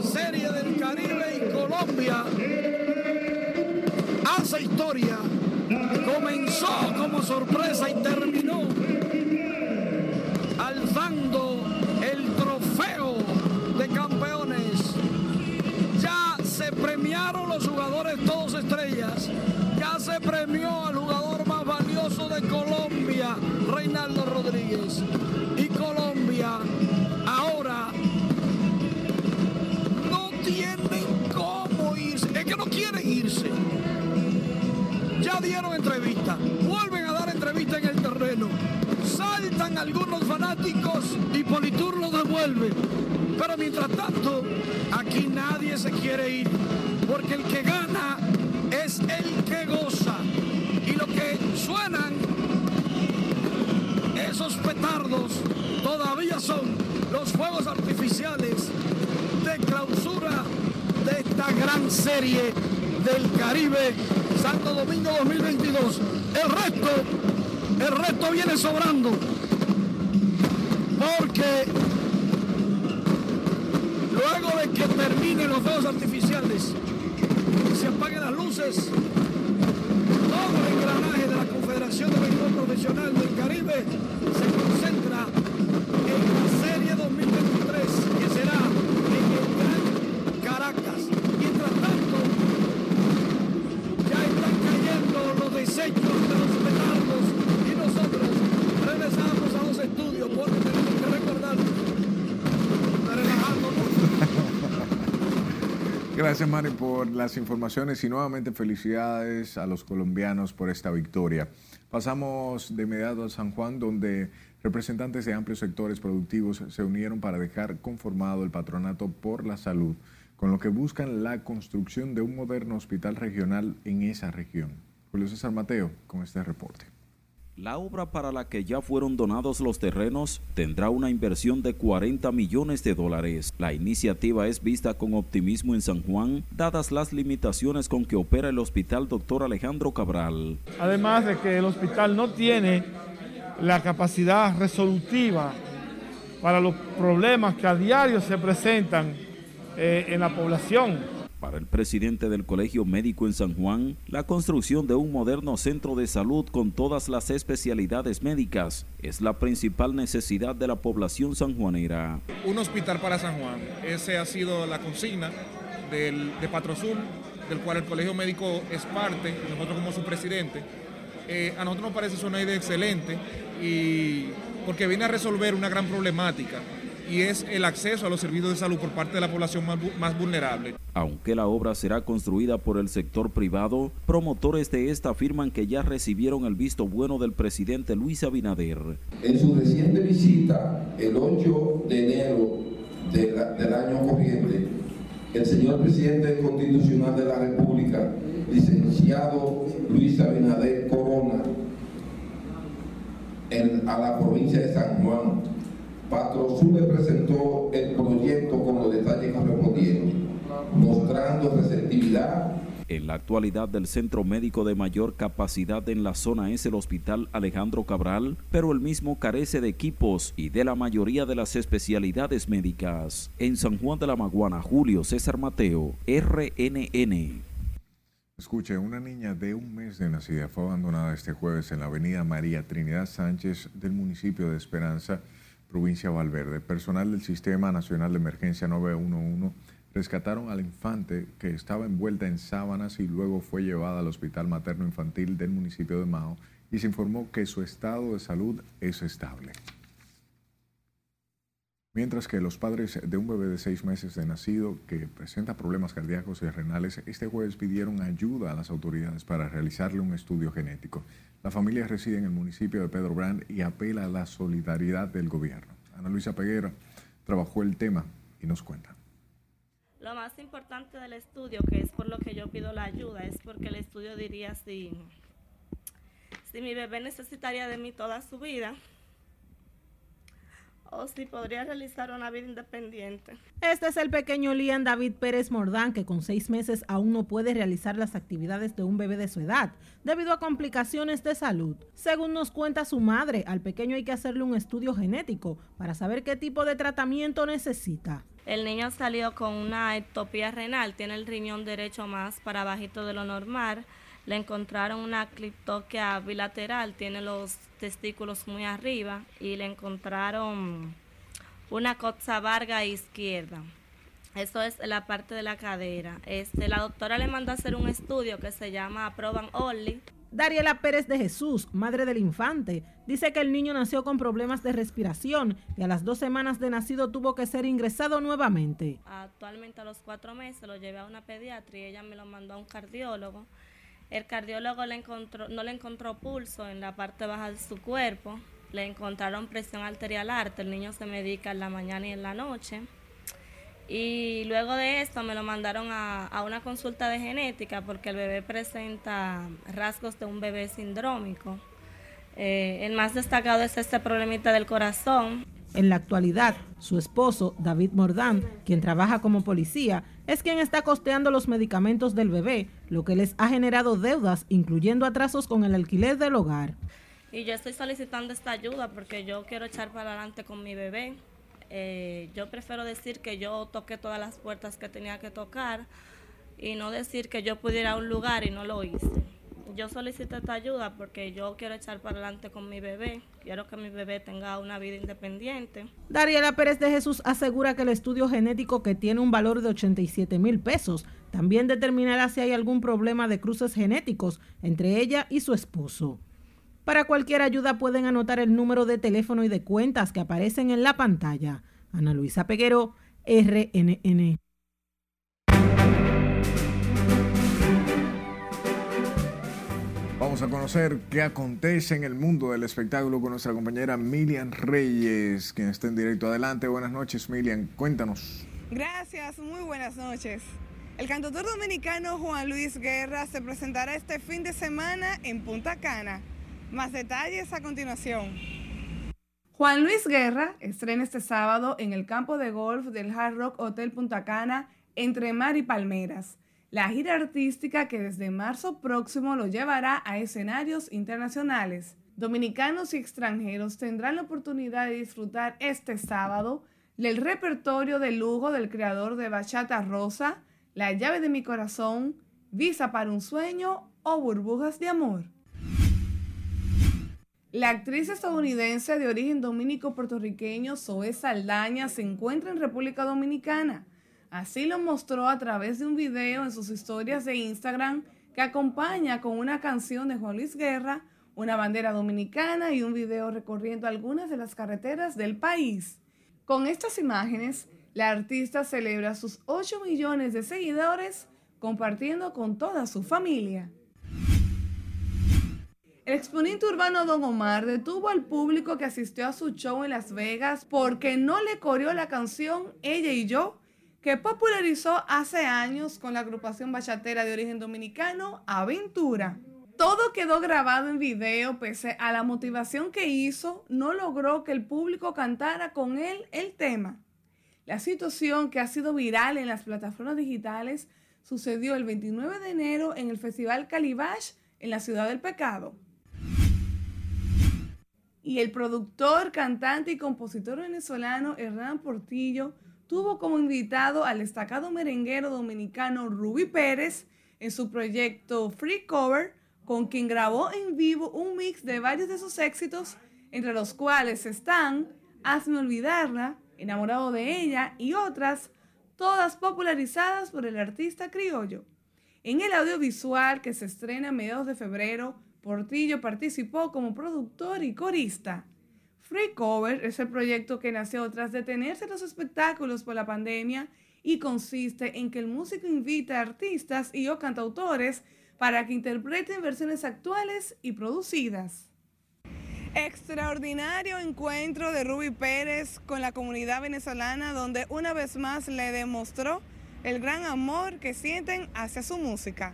serie del Caribe y Colombia. Hace historia. Comenzó como sorpresa y terminó alzando el trofeo de campeones. Ya se premiaron los jugadores todos estrellas. Ya se premió al jugador más valioso de Colombia, Y Colombia ahora no tienen cómo irse, es que no quieren irse. Ya dieron entrevista, vuelven a dar entrevista en el terreno. Saltan algunos fanáticos y Politur los devuelve. Pero mientras tanto, aquí nadie se quiere ir, porque el que gana es el que goza. Y lo que suenan esos petardos todavía son los fuegos artificiales de clausura de esta gran serie del Caribe Santo Domingo 2022. El resto, el resto viene sobrando. Porque luego de que terminen los fuegos artificiales, se apaguen las luces, todo el engranaje de la Confederación de Béisbol Profesional del Caribe. Se concentra en la Serie 2023, que será en el Gran Caracas. Mientras tanto, ya están cayendo los desechos de los petardos y nosotros regresamos a los estudios porque tenemos que recordar de relajarnos. Gracias, Mari, por las informaciones y nuevamente felicidades a los colombianos por esta victoria. Pasamos de inmediato a San Juan, donde representantes de amplios sectores productivos se unieron para dejar conformado el Patronato por la Salud, con lo que buscan la construcción de un moderno hospital regional en esa región. Julio César Mateo con este reporte. La obra para la que ya fueron donados los terrenos tendrá una inversión de 40 millones de dólares. La iniciativa es vista con optimismo en San Juan, dadas las limitaciones con que opera el hospital Dr. Alejandro Cabral. Además de que el hospital no tiene la capacidad resolutiva para los problemas que a diario se presentan eh, en la población. Para el presidente del Colegio Médico en San Juan, la construcción de un moderno centro de salud con todas las especialidades médicas es la principal necesidad de la población sanjuanera. Un hospital para San Juan, esa ha sido la consigna del, de Patrosul, del cual el Colegio Médico es parte, nosotros como su presidente. Eh, a nosotros nos parece una idea excelente y porque viene a resolver una gran problemática y es el acceso a los servicios de salud por parte de la población más, más, vulnerable. Aunque la obra será construida por el sector privado, promotores de esta afirman que ya recibieron el visto bueno del presidente Luis Abinader. En su reciente visita, el 8 de enero de la, del año corriente, el señor presidente constitucional de la República, licenciado Luis Abinader Corona, en, a la provincia de San Juan, Patrosur le presentó el proyecto con los detalles correspondientes, mostrando receptividad. En la actualidad del centro médico de mayor capacidad en la zona es el Hospital Alejandro Cabral, pero el mismo carece de equipos y de la mayoría de las especialidades médicas. En San Juan de la Maguana, Julio César Mateo, RNN. Escuche, una niña de un mes de nacida fue abandonada este jueves en la avenida María Trinidad Sánchez del municipio de Esperanza provincia Valverde. Personal del Sistema Nacional de Emergencia 911 rescataron al infante que estaba envuelta en sábanas y luego fue llevada al Hospital Materno Infantil del municipio de Mao y se informó que su estado de salud es estable. Mientras que los padres de un bebé de seis meses de nacido que presenta problemas cardíacos y renales este jueves pidieron ayuda a las autoridades para realizarle un estudio genético. La familia reside en el municipio de Pedro Brand y apela a la solidaridad del gobierno. Ana Luisa Peguera trabajó el tema y nos cuenta. Lo más importante del estudio, que es por lo que yo pido la ayuda, es porque el estudio diría si, si mi bebé necesitaría de mí toda su vida o si podría realizar una vida independiente. Este es el pequeño Lian David Pérez Mordán, que con seis meses aún no puede realizar las actividades de un bebé de su edad, debido a complicaciones de salud. Según nos cuenta su madre, al pequeño hay que hacerle un estudio genético para saber qué tipo de tratamiento necesita. El niño salió con una ectopía renal, tiene el riñón derecho más para bajito de lo normal le encontraron una cliptoquia bilateral, tiene los testículos muy arriba y le encontraron una coxa varga izquierda. Eso es la parte de la cadera. Este, la doctora le mandó a hacer un estudio que se llama Proban Only. Dariela Pérez de Jesús, madre del infante, dice que el niño nació con problemas de respiración y a las dos semanas de nacido tuvo que ser ingresado nuevamente. Actualmente a los cuatro meses lo llevé a una pediatra y ella me lo mandó a un cardiólogo. El cardiólogo no le encontró pulso en la parte baja de su cuerpo, le encontraron presión arterial alta, el niño se medica en la mañana y en la noche. Y luego de esto me lo mandaron a, una consulta de genética porque el bebé presenta rasgos de un bebé sindrómico. Eh, el más destacado es este problemita del corazón. En la actualidad, su esposo, David Mordán, quien trabaja como policía, es quien está costeando los medicamentos del bebé, lo que les ha generado deudas, incluyendo atrasos con el alquiler del hogar. Y yo estoy solicitando esta ayuda porque yo quiero echar para adelante con mi bebé. Eh, yo prefiero decir que yo toqué todas las puertas que tenía que tocar y no decir que yo pudiera ir a un lugar y no lo hice yo solicito esta ayuda porque yo quiero echar para adelante con mi bebé. Quiero que mi bebé tenga una vida independiente. Dariela Pérez de Jesús asegura que el estudio genético que tiene un valor de 87 mil pesos también determinará si hay algún problema de cruces genéticos entre ella y su esposo. Para cualquier ayuda pueden anotar el número de teléfono y de cuentas que aparecen en la pantalla. Ana Luisa Peguero, RNN. Vamos a conocer qué acontece en el mundo del espectáculo con nuestra compañera Milian Reyes, quien está en directo. Adelante, buenas noches, Milian, cuéntanos. Gracias, muy buenas noches. El cantautor dominicano Juan Luis Guerra se presentará este fin de semana en Punta Cana. Más detalles a continuación. Juan Luis Guerra estrena este sábado en el campo de golf del Hard Rock Hotel Punta Cana entre Mar y Palmeras la gira artística que desde marzo próximo lo llevará a escenarios internacionales. Dominicanos y extranjeros tendrán la oportunidad de disfrutar este sábado del repertorio de lujo del creador de Bachata Rosa, La llave de mi corazón, Visa para un sueño o Burbujas de amor. La actriz estadounidense de origen dominico-puertorriqueño Zoe Saldaña se encuentra en República Dominicana Así lo mostró a través de un video en sus historias de Instagram que acompaña con una canción de Juan Luis Guerra, una bandera dominicana y un video recorriendo algunas de las carreteras del país. Con estas imágenes, la artista celebra sus 8 millones de seguidores compartiendo con toda su familia. El exponente urbano Don Omar detuvo al público que asistió a su show en Las Vegas porque no le coreó la canción Ella y yo, que popularizó hace años con la agrupación bachatera de origen dominicano Aventura. Todo quedó grabado en video, pese a la motivación que hizo, no logró que el público cantara con él el tema. La situación que ha sido viral en las plataformas digitales sucedió el 29 de enero en el Festival Calibash en la Ciudad del Pecado y el productor, cantante y compositor venezolano Hernán Portillo tuvo como invitado al destacado merenguero dominicano Ruby Pérez en su proyecto Free Cover, con quien grabó en vivo un mix de varios de sus éxitos, entre los cuales están Hazme olvidarla, Enamorado de ella y otras, todas popularizadas por el artista criollo. En el audiovisual que se estrena a mediados de febrero, Portillo participó como productor y corista. Free Cover es el proyecto que nació tras detenerse los espectáculos por la pandemia y consiste en que el músico invita a artistas y o cantautores para que interpreten versiones actuales y producidas. Extraordinario encuentro de Ruby Pérez con la comunidad venezolana donde una vez más le demostró el gran amor que sienten hacia su música.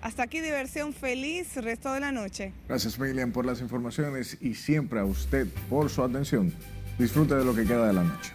Hasta aquí diversión feliz resto de la noche. Gracias Miriam por las informaciones y siempre a usted por su atención. Disfrute de lo que queda de la noche.